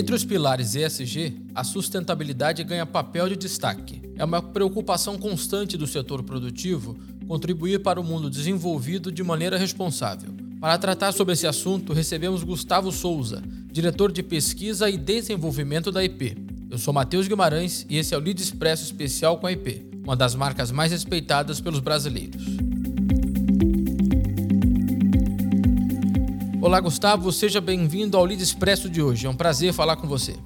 Entre os pilares ESG, a sustentabilidade ganha papel de destaque. É uma preocupação constante do setor produtivo contribuir para o mundo desenvolvido de maneira responsável. Para tratar sobre esse assunto, recebemos Gustavo Souza, diretor de pesquisa e desenvolvimento da IP. Eu sou Matheus Guimarães e esse é o Lead Expresso especial com a IP, uma das marcas mais respeitadas pelos brasileiros. Olá, Gustavo, seja bem-vindo ao Lead Expresso de hoje. É um prazer falar com você.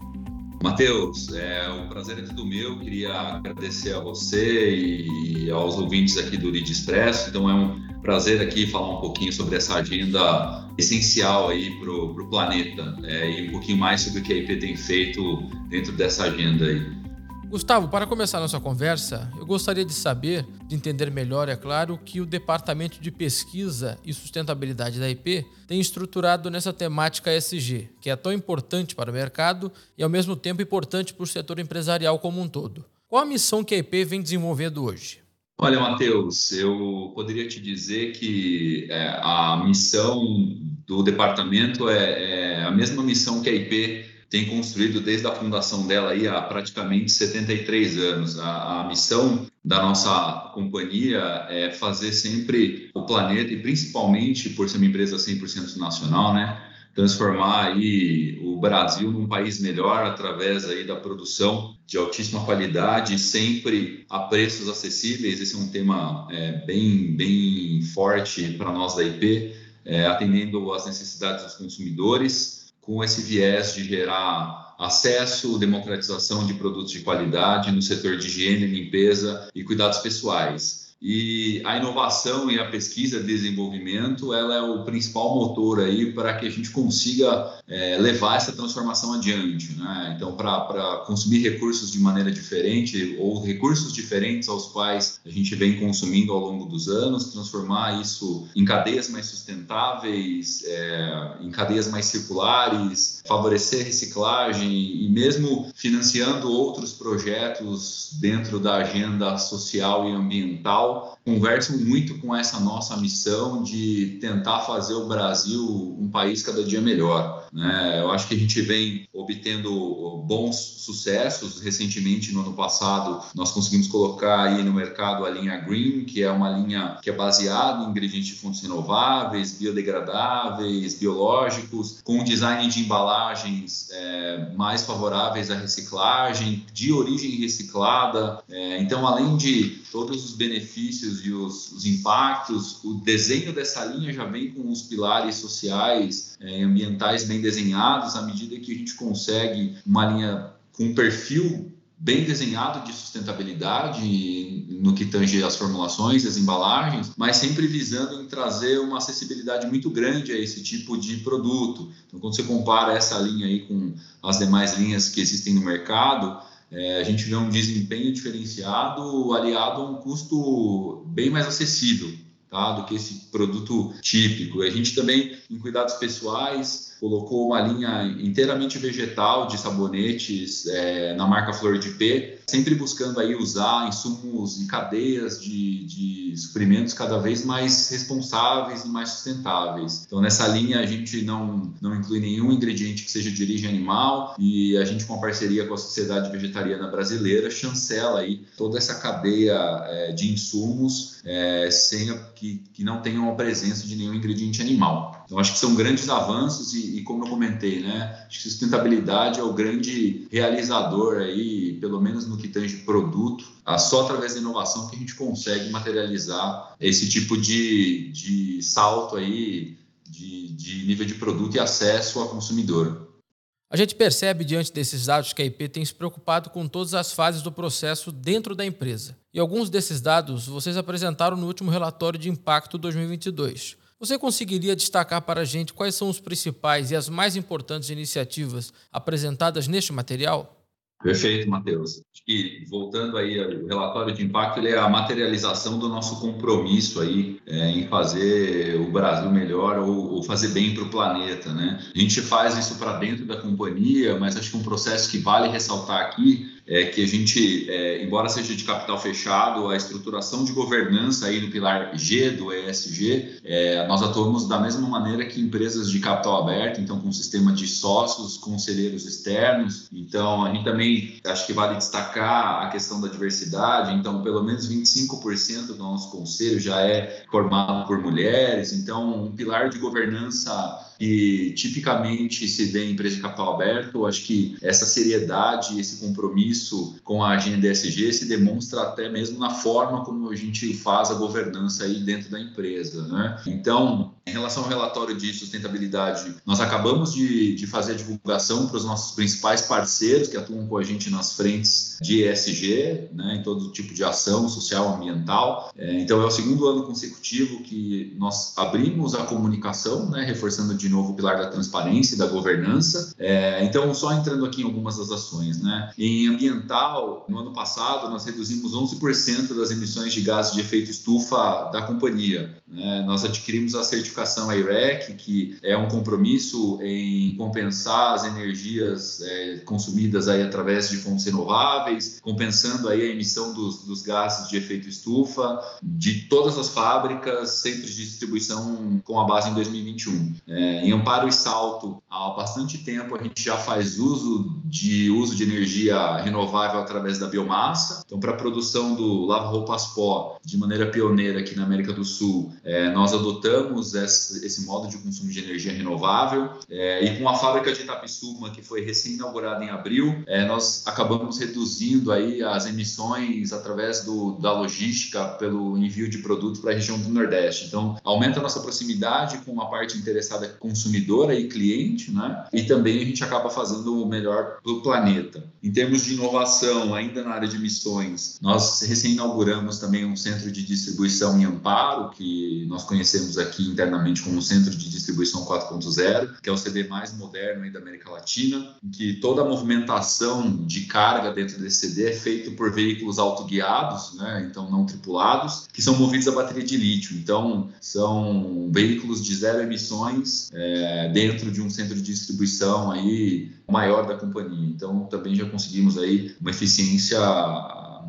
Matheus, é um prazer é todo meu. Queria agradecer a você e aos ouvintes aqui do Lead Expresso. Então, é um prazer aqui falar um pouquinho sobre essa agenda essencial aí para o planeta é, e um pouquinho mais sobre o que a IP tem feito dentro dessa agenda aí. Gustavo, para começar nossa conversa, eu gostaria de saber, de entender melhor, é claro, que o Departamento de Pesquisa e Sustentabilidade da IP tem estruturado nessa temática SG, que é tão importante para o mercado e ao mesmo tempo importante para o setor empresarial como um todo. Qual a missão que a IP vem desenvolvendo hoje? Olha, Matheus, eu poderia te dizer que é, a missão do departamento é, é a mesma missão que a IP tem construído desde a fundação dela aí há praticamente 73 anos. A, a, missão da nossa companhia é fazer sempre o planeta e principalmente por ser uma empresa 100% nacional, né, transformar aí o Brasil num país melhor através aí da produção de altíssima qualidade, sempre a preços acessíveis. Esse é um tema é, bem bem forte para nós da IP, é, atendendo às necessidades dos consumidores com esse viés de gerar acesso, democratização de produtos de qualidade no setor de higiene, limpeza e cuidados pessoais. E a inovação e a pesquisa e desenvolvimento, ela é o principal motor aí para que a gente consiga é, levar essa transformação adiante. Né? Então, para consumir recursos de maneira diferente ou recursos diferentes aos quais a gente vem consumindo ao longo dos anos, transformar isso em cadeias mais sustentáveis, é, em cadeias mais circulares, favorecer reciclagem e mesmo financiando outros projetos dentro da agenda social e ambiental well. Conversam muito com essa nossa missão de tentar fazer o Brasil um país cada dia melhor. Né? Eu acho que a gente vem obtendo bons sucessos. Recentemente, no ano passado, nós conseguimos colocar aí no mercado a linha Green, que é uma linha que é baseada em ingredientes de fontes renováveis, biodegradáveis, biológicos, com design de embalagens é, mais favoráveis à reciclagem, de origem reciclada. É, então, além de todos os benefícios e os, os, impactos. O desenho dessa linha já vem com os pilares sociais é, ambientais bem desenhados, à medida que a gente consegue uma linha com um perfil bem desenhado de sustentabilidade no que tange as formulações, as embalagens, mas sempre visando em trazer uma acessibilidade muito grande a esse tipo de produto. Então, quando você compara essa linha aí com as demais linhas que existem no mercado, é, a gente vê um desempenho diferenciado aliado a um custo bem mais acessível tá, do que esse produto típico. A gente também, em cuidados pessoais, colocou uma linha inteiramente vegetal de sabonetes é, na marca Flor de P, sempre buscando aí usar insumos e cadeias de, de suprimentos cada vez mais responsáveis e mais sustentáveis. Então, nessa linha, a gente não, não inclui nenhum ingrediente que seja de origem animal e a gente, com a parceria com a Sociedade Vegetariana Brasileira, chancela aí toda essa cadeia é, de insumos é, sem que, que não tenham a presença de nenhum ingrediente animal. Então, acho que são grandes avanços e, e, como eu comentei, né, acho que sustentabilidade é o grande realizador aí, pelo menos no que tange produto, só através da inovação que a gente consegue materializar esse tipo de, de salto aí de, de nível de produto e acesso ao consumidor. A gente percebe diante desses dados que a IP tem se preocupado com todas as fases do processo dentro da empresa. E alguns desses dados vocês apresentaram no último relatório de impacto 2022. Você conseguiria destacar para a gente quais são os principais e as mais importantes iniciativas apresentadas neste material? Perfeito, Matheus. Que voltando aí ao relatório de impacto, ele é a materialização do nosso compromisso aí é, em fazer o Brasil melhor ou, ou fazer bem para o planeta, né? A gente faz isso para dentro da companhia, mas acho que um processo que vale ressaltar aqui é que a gente, é, embora seja de capital fechado, a estruturação de governança aí no pilar G do ESG, é, nós atuamos da mesma maneira que empresas de capital aberto, então com sistema de sócios, conselheiros externos. Então, a gente também acho que vale destacar a questão da diversidade. Então, pelo menos 25% do nosso conselho já é formado por mulheres. Então, um pilar de governança que tipicamente se vê em empresa de capital aberto. Acho que essa seriedade, esse compromisso com a agenda ESG se demonstra até mesmo na forma como a gente faz a governança aí dentro da empresa. Né? Então, em relação ao relatório de sustentabilidade, nós acabamos de, de fazer a divulgação para os nossos principais parceiros que atuam com a gente nas frentes de ESG, né, em todo tipo de ação social, ambiental. É, então, é o segundo ano consecutivo que nós abrimos a comunicação, né, reforçando de novo o pilar da transparência e da governança. É, então, só entrando aqui em algumas das ações. Né, em ambiental, no ano passado, nós reduzimos 11% das emissões de gases de efeito estufa da companhia. Né, nós adquirimos a certificação certificação IREC, que é um compromisso em compensar as energias é, consumidas aí através de fontes renováveis, compensando aí a emissão dos, dos gases de efeito estufa de todas as fábricas, centros de distribuição com a base em 2021. É, em Amparo e Salto, há bastante tempo a gente já faz uso de uso de energia renovável através da biomassa. Então, para a produção do lava-roupas pó, de maneira pioneira aqui na América do Sul, é, nós adotamos esse, esse, modo de consumo de energia renovável. É, e com a fábrica de Itapissuma, que foi recém-inaugurada em abril, é, nós acabamos reduzindo aí as emissões através do, da logística pelo envio de produtos para a região do Nordeste. Então, aumenta a nossa proximidade com a parte interessada consumidora e cliente, né? E também a gente acaba fazendo o melhor do planeta. Em termos de inovação, ainda na área de emissões, nós recém-inauguramos também um centro de distribuição em Amparo, que nós conhecemos aqui internamente como Centro de Distribuição 4.0, que é o CD mais moderno da América Latina, em que toda a movimentação de carga dentro desse CD é feita por veículos autoguiados, né, então não tripulados, que são movidos a bateria de lítio. Então, são veículos de zero emissões é, dentro de um centro de distribuição aí maior da companhia. Então, também já conseguimos aí uma eficiência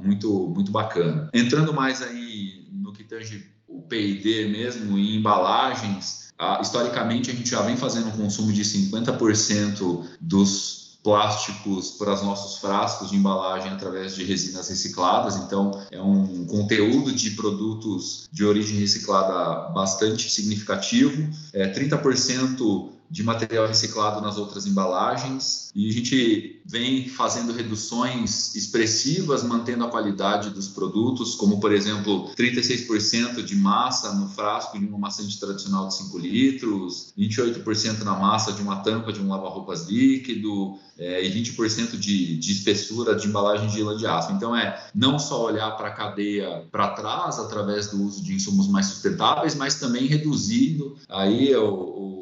muito, muito bacana. Entrando mais aí no que tange o P&D mesmo em embalagens, ah, historicamente a gente já vem fazendo um consumo de 50% dos plásticos para os nossos frascos de embalagem através de resinas recicladas. Então, é um conteúdo de produtos de origem reciclada bastante significativo. É 30% de material reciclado nas outras embalagens e a gente vem fazendo reduções expressivas, mantendo a qualidade dos produtos, como por exemplo 36% de massa no frasco de uma maçante tradicional de 5 litros, 28% na massa de uma tampa de um lava-roupas líquido é, e 20% de, de espessura de embalagem de lã de aço. Então é não só olhar para a cadeia para trás através do uso de insumos mais sustentáveis, mas também reduzindo aí o, o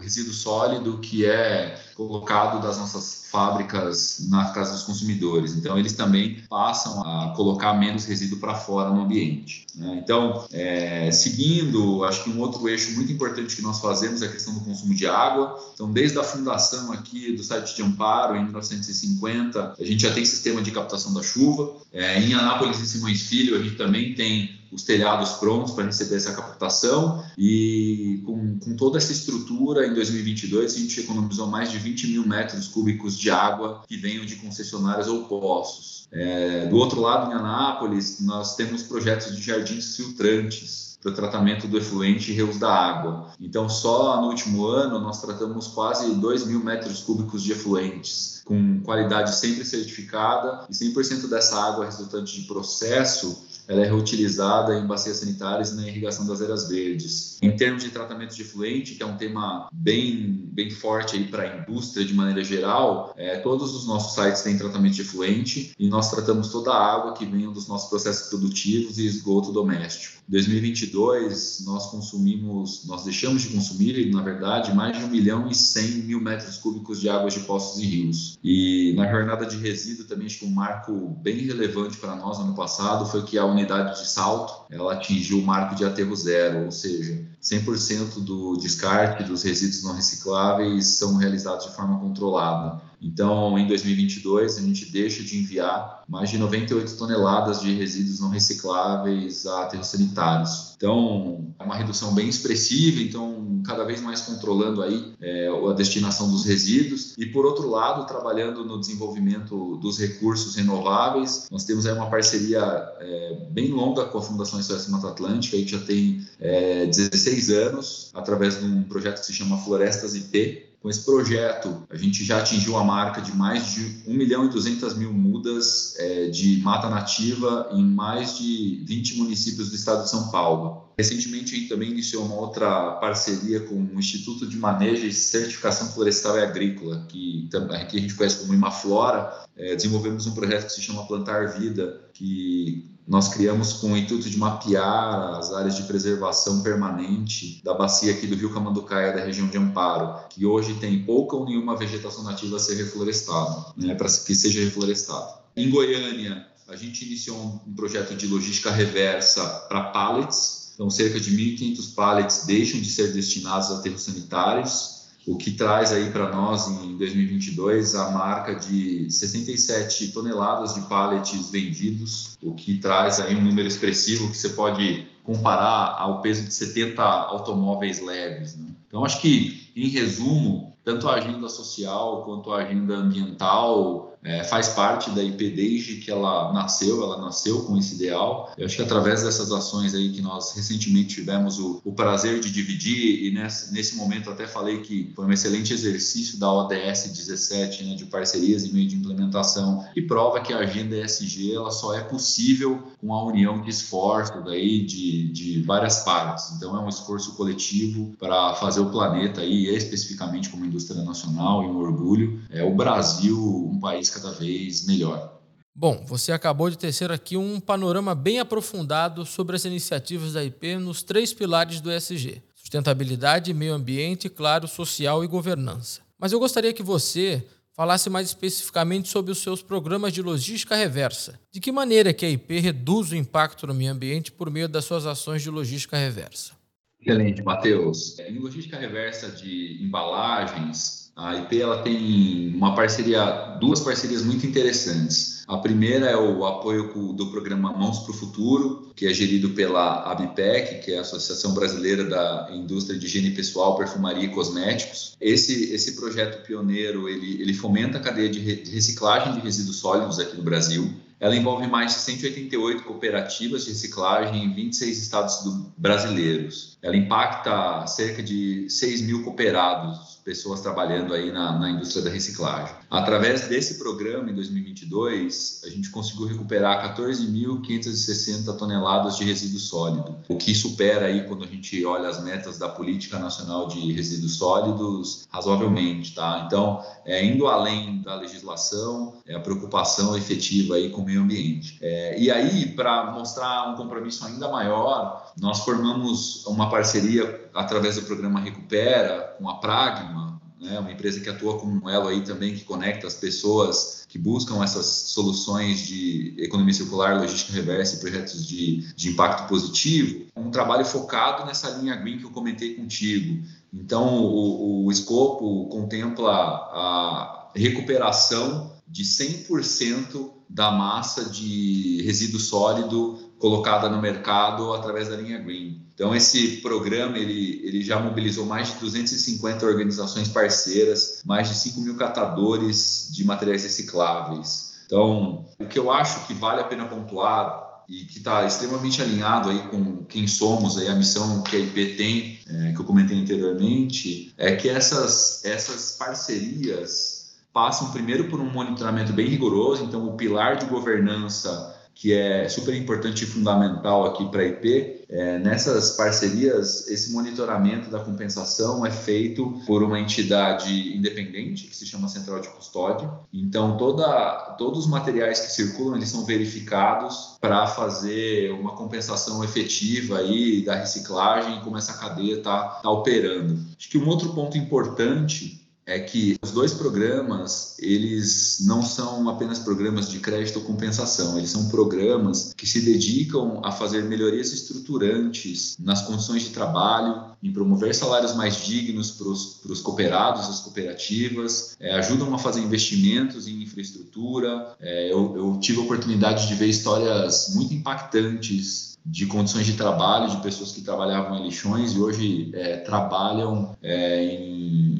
resíduo sólido que é colocado das nossas fábricas na casa dos consumidores. Então, eles também passam a colocar menos resíduo para fora no ambiente. Né? Então, é, seguindo, acho que um outro eixo muito importante que nós fazemos é a questão do consumo de água. Então, desde a fundação aqui do site de Amparo, em 1950, a gente já tem sistema de captação da chuva. É, em Anápolis e Simões Filho, a gente também tem os telhados prontos para receber essa captação e com, com, toda essa estrutura, em 2022 a gente economizou mais de 20 mil metros cúbicos de água que venham de concessionárias ou poços. É, do outro lado, em Anápolis, nós temos projetos de jardins filtrantes para o tratamento do efluente e reuso da água. Então, só no último ano, nós tratamos quase 2 mil metros cúbicos de efluentes, com qualidade sempre certificada, e 100% dessa água resultante de processo ela é reutilizada em bacias sanitárias e na irrigação das eras verdes. Em termos de tratamento de efluente, que é um tema bem, bem forte aí para a indústria de maneira geral, é, todos os nossos sites têm tratamento de efluente e nós tratamos toda a água que vem dos nossos processos produtivos e esgoto doméstico. Em 2022, nós consumimos, nós deixamos de consumir, na verdade, mais de 1 milhão e 100 mil metros cúbicos de águas de poços e rios. E na jornada de resíduo também acho que um marco bem relevante para nós ano passado foi que a unidade de salto ela atingiu o marco de aterro zero, ou seja, 100% do descarte dos resíduos não recicláveis são realizados de forma controlada. Então, em 2022, a gente deixa de enviar mais de 98 toneladas de resíduos não recicláveis a aterros sanitários. Então, é uma redução bem expressiva, então, cada vez mais controlando aí é, a destinação dos resíduos. E, por outro lado, trabalhando no desenvolvimento dos recursos renováveis, nós temos aí uma parceria é, bem longa com a Fundação SOS Mata Atlântica, que já tem é, 16 anos, através de um projeto que se chama Florestas IP, com esse projeto, a gente já atingiu a marca de mais de 1 milhão e 200 mil mudas é, de mata nativa em mais de 20 municípios do estado de São Paulo. Recentemente, a gente também iniciou uma outra parceria com o Instituto de Manejo e Certificação Florestal e Agrícola, que aqui a gente conhece como Imaflora. É, desenvolvemos um projeto que se chama Plantar Vida, que nós criamos com o intuito de mapear as áreas de preservação permanente da bacia aqui do Rio Camanducaia, da região de Amparo, que hoje tem pouca ou nenhuma vegetação nativa a ser reflorestada, né, para que seja reflorestado. Em Goiânia, a gente iniciou um projeto de logística reversa para pallets, então cerca de 1.500 pallets deixam de ser destinados a aterros sanitários o que traz aí para nós em 2022 a marca de 67 toneladas de pallets vendidos, o que traz aí um número expressivo que você pode comparar ao peso de 70 automóveis leves. Né? Então, acho que, em resumo, tanto a agenda social quanto a agenda ambiental é, faz parte da IP desde que ela nasceu, ela nasceu com esse ideal. Eu acho que através dessas ações aí que nós recentemente tivemos o, o prazer de dividir, e nesse, nesse momento até falei que foi um excelente exercício da ODS 17, né, de parcerias e meio de implementação, e prova que a agenda ESG ela só é possível com a união de esforços aí de, de várias partes. Então é um esforço coletivo para fazer o planeta aí, especificamente como indústria nacional, e um orgulho, é o Brasil um país cada vez melhor. Bom, você acabou de tecer aqui um panorama bem aprofundado sobre as iniciativas da IP nos três pilares do ESG: sustentabilidade, meio ambiente, claro, social e governança. Mas eu gostaria que você falasse mais especificamente sobre os seus programas de logística reversa. De que maneira que a IP reduz o impacto no meio ambiente por meio das suas ações de logística reversa? Excelente, Matheus. Em logística reversa de embalagens, a IP ela tem uma parceria, duas parcerias muito interessantes. A primeira é o apoio do programa Mãos para o Futuro, que é gerido pela ABPEC, que é a Associação Brasileira da Indústria de Higiene Pessoal, Perfumaria e Cosméticos. Esse, esse projeto pioneiro ele, ele fomenta a cadeia de reciclagem de resíduos sólidos aqui no Brasil. Ela envolve mais de 188 cooperativas de reciclagem em 26 estados brasileiros. Ela impacta cerca de 6 mil cooperados, pessoas trabalhando aí na, na indústria da reciclagem. Através desse programa, em 2022, a gente conseguiu recuperar 14.560 toneladas de resíduo sólido, o que supera aí, quando a gente olha as metas da Política Nacional de Resíduos Sólidos, razoavelmente, tá? Então, é, indo além da legislação, é a preocupação efetiva aí com o meio ambiente. É, e aí, para mostrar um compromisso ainda maior, nós formamos uma parceria através do programa Recupera com a Pragma, né, uma empresa que atua como um elo aí também que conecta as pessoas que buscam essas soluções de economia circular, logística reversa e projetos de, de impacto positivo, um trabalho focado nessa linha green que eu comentei contigo. Então, o, o escopo contempla a recuperação de 100% da massa de resíduo sólido colocada no mercado através da linha Green. Então, esse programa ele, ele já mobilizou mais de 250 organizações parceiras, mais de 5 mil catadores de materiais recicláveis. Então, o que eu acho que vale a pena pontuar e que está extremamente alinhado aí com quem somos, aí, a missão que a IP tem, é, que eu comentei anteriormente, é que essas, essas parcerias passam primeiro por um monitoramento bem rigoroso, então o pilar de governança que é super importante e fundamental aqui para a IP. É, nessas parcerias, esse monitoramento da compensação é feito por uma entidade independente que se chama Central de Custódia. Então, toda, todos os materiais que circulam eles são verificados para fazer uma compensação efetiva aí da reciclagem e como essa cadeia está tá operando. Acho que um outro ponto importante é que os dois programas, eles não são apenas programas de crédito ou compensação, eles são programas que se dedicam a fazer melhorias estruturantes nas condições de trabalho, em promover salários mais dignos para os cooperados, as cooperativas, é, ajudam a fazer investimentos em infraestrutura. É, eu, eu tive a oportunidade de ver histórias muito impactantes de condições de trabalho de pessoas que trabalhavam em lixões e hoje é, trabalham é, em,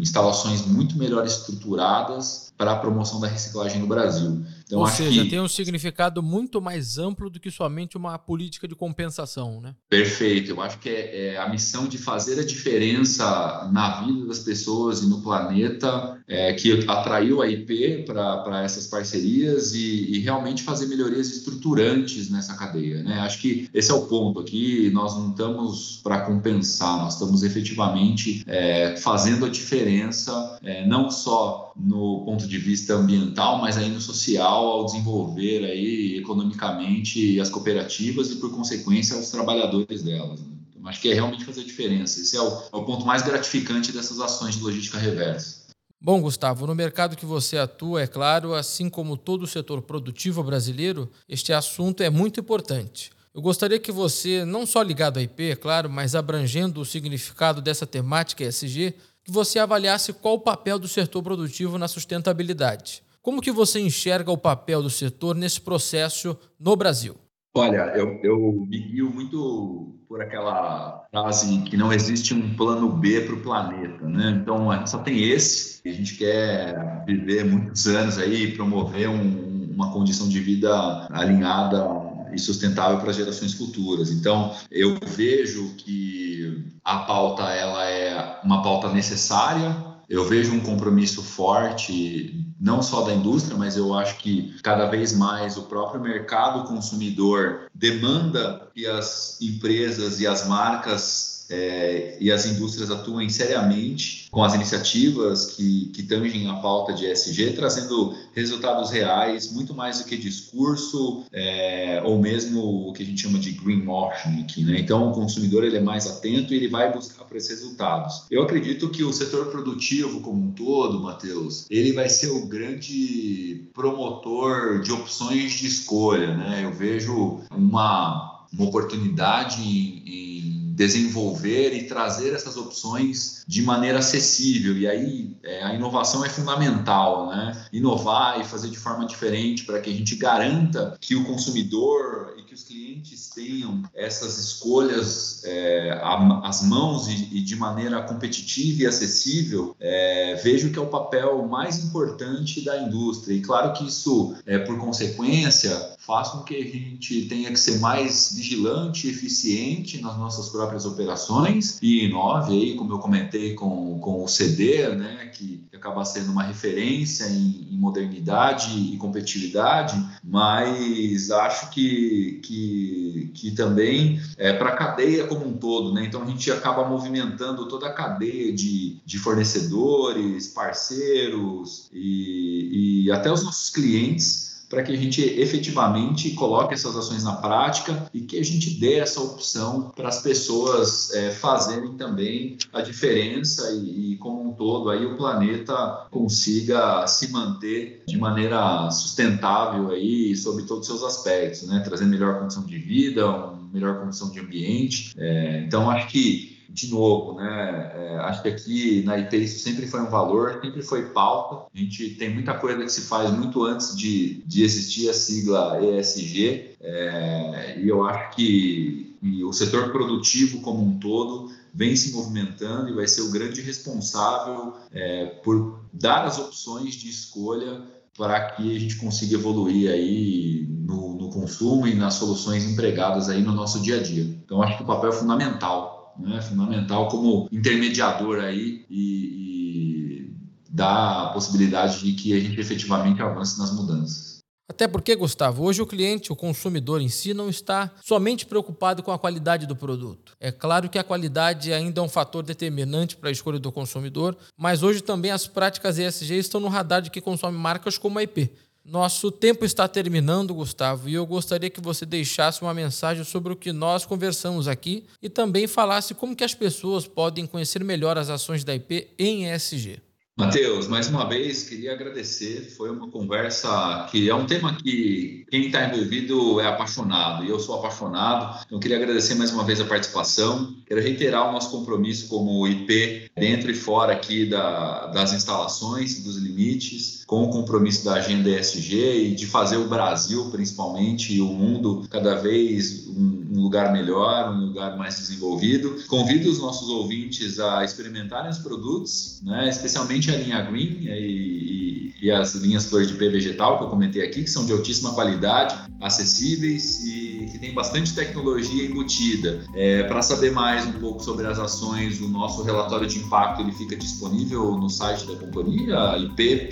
instalações muito melhor estruturadas para a promoção da reciclagem no Brasil. Então, Ou seja, que... tem um significado muito mais amplo do que somente uma política de compensação, né? Perfeito. Eu acho que é, é a missão de fazer a diferença na vida das pessoas e no planeta é, que atraiu a IP para essas parcerias e, e, realmente fazer melhorias estruturantes nessa cadeia, né? Acho que esse é o ponto aqui. Nós não estamos para compensar, nós estamos efetivamente é, fazendo a diferença, é, não só no ponto de vista ambiental, mas aí no social ao desenvolver aí economicamente as cooperativas e, por consequência, os trabalhadores delas. Né? Então, acho que é realmente fazer diferença. Esse é o, é o ponto mais gratificante dessas ações de logística reversa. Bom, Gustavo, no mercado que você atua, é claro, assim como todo o setor produtivo brasileiro, este assunto é muito importante. Eu gostaria que você, não só ligado à IP, é claro, mas abrangendo o significado dessa temática ESG, que você avaliasse qual o papel do setor produtivo na sustentabilidade. Como que você enxerga o papel do setor nesse processo no Brasil? Olha, eu, eu me guio muito por aquela frase que não existe um plano B para o planeta, né? Então, só tem esse. A gente quer viver muitos anos aí, promover um, uma condição de vida alinhada e sustentável para gerações futuras. Então, eu vejo que a pauta ela é uma pauta necessária, eu vejo um compromisso forte, não só da indústria, mas eu acho que cada vez mais o próprio mercado consumidor demanda que as empresas e as marcas é, e as indústrias atuem seriamente com as iniciativas que, que tangem a pauta de ESG, trazendo resultados reais, muito mais do que discurso é, ou mesmo o que a gente chama de greenwashing aqui. Né? Então, o consumidor ele é mais atento e ele vai buscar por esses resultados. Eu acredito que o setor produtivo como um todo, Matheus, ele vai ser o grande promotor de opções de escolha. Né? Eu vejo uma, uma oportunidade em, em desenvolver e trazer essas opções de maneira acessível. E aí é, a inovação é fundamental, né? Inovar e fazer de forma diferente para que a gente garanta que o consumidor e que os clientes tenham essas escolhas é, às mãos e, e, de maneira competitiva e acessível. É, vejo que é o papel mais importante da indústria. E claro que isso, é, por consequência, faz com que a gente tenha que ser mais vigilante e eficiente nas nossas próprias operações e inove aí, como eu comentei com, com o CD, né, que acaba sendo uma referência em, em modernidade e competitividade, mas acho que, que, que também é para a cadeia como um todo, né? Então a gente acaba movimentando toda a cadeia de, de fornecedores, parceiros e, e até os nossos clientes para que a gente efetivamente coloque essas ações na prática e que a gente dê essa opção para as pessoas é, fazerem também a diferença e, e, como um todo, aí o planeta consiga se manter de maneira sustentável aí sobre todos os seus aspectos, né? Trazer melhor condição de vida, uma melhor condição de ambiente. É, então, acho que de novo, né? É, acho que aqui na IP isso sempre foi um valor, sempre foi pauta. A gente tem muita coisa que se faz muito antes de, de existir a sigla ESG, é, e eu acho que o setor produtivo como um todo vem se movimentando e vai ser o grande responsável é, por dar as opções de escolha para que a gente consiga evoluir aí no, no consumo e nas soluções empregadas aí no nosso dia a dia. Então, acho que o papel é fundamental né, fundamental como intermediador aí e, e dá a possibilidade de que a gente efetivamente avance nas mudanças. Até porque, Gustavo, hoje o cliente, o consumidor em si, não está somente preocupado com a qualidade do produto. É claro que a qualidade ainda é um fator determinante para a escolha do consumidor, mas hoje também as práticas ESG estão no radar de quem consome marcas como a IP. Nosso tempo está terminando, Gustavo, e eu gostaria que você deixasse uma mensagem sobre o que nós conversamos aqui e também falasse como que as pessoas podem conhecer melhor as ações da IP em ESG. Matheus, mais uma vez queria agradecer. Foi uma conversa que é um tema que quem está envolvido é apaixonado e eu sou apaixonado. Então, queria agradecer mais uma vez a participação. Quero reiterar o nosso compromisso como IP dentro e fora aqui da, das instalações, dos limites, com o compromisso da agenda ESG e de fazer o Brasil, principalmente, e o mundo cada vez um, um lugar melhor, um lugar mais desenvolvido. Convido os nossos ouvintes a experimentarem os produtos, né, especialmente a linha Green e, e, e as linhas flor de P vegetal que eu comentei aqui, que são de altíssima qualidade, acessíveis e que tem bastante tecnologia embutida. É, Para saber mais um pouco sobre as ações, o nosso relatório de impacto ele fica disponível no site da companhia, ip.indie.br.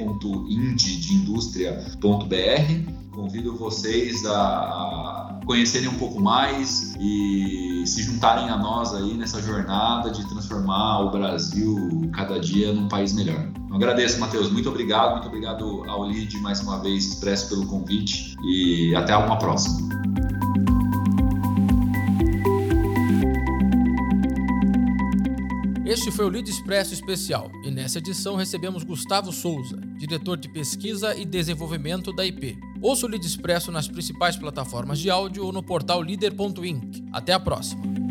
Convido vocês a conhecerem um pouco mais e se juntarem a nós aí nessa jornada de transformar o Brasil cada dia num país melhor. Eu agradeço, Matheus. Muito obrigado. Muito obrigado ao LID mais uma vez, expresso pelo convite e até uma próxima. Este foi o Lead Expresso Especial e nessa edição recebemos Gustavo Souza, diretor de pesquisa e desenvolvimento da IP. Ouça o Lead Expresso nas principais plataformas de áudio ou no portal líder.inc. Até a próxima!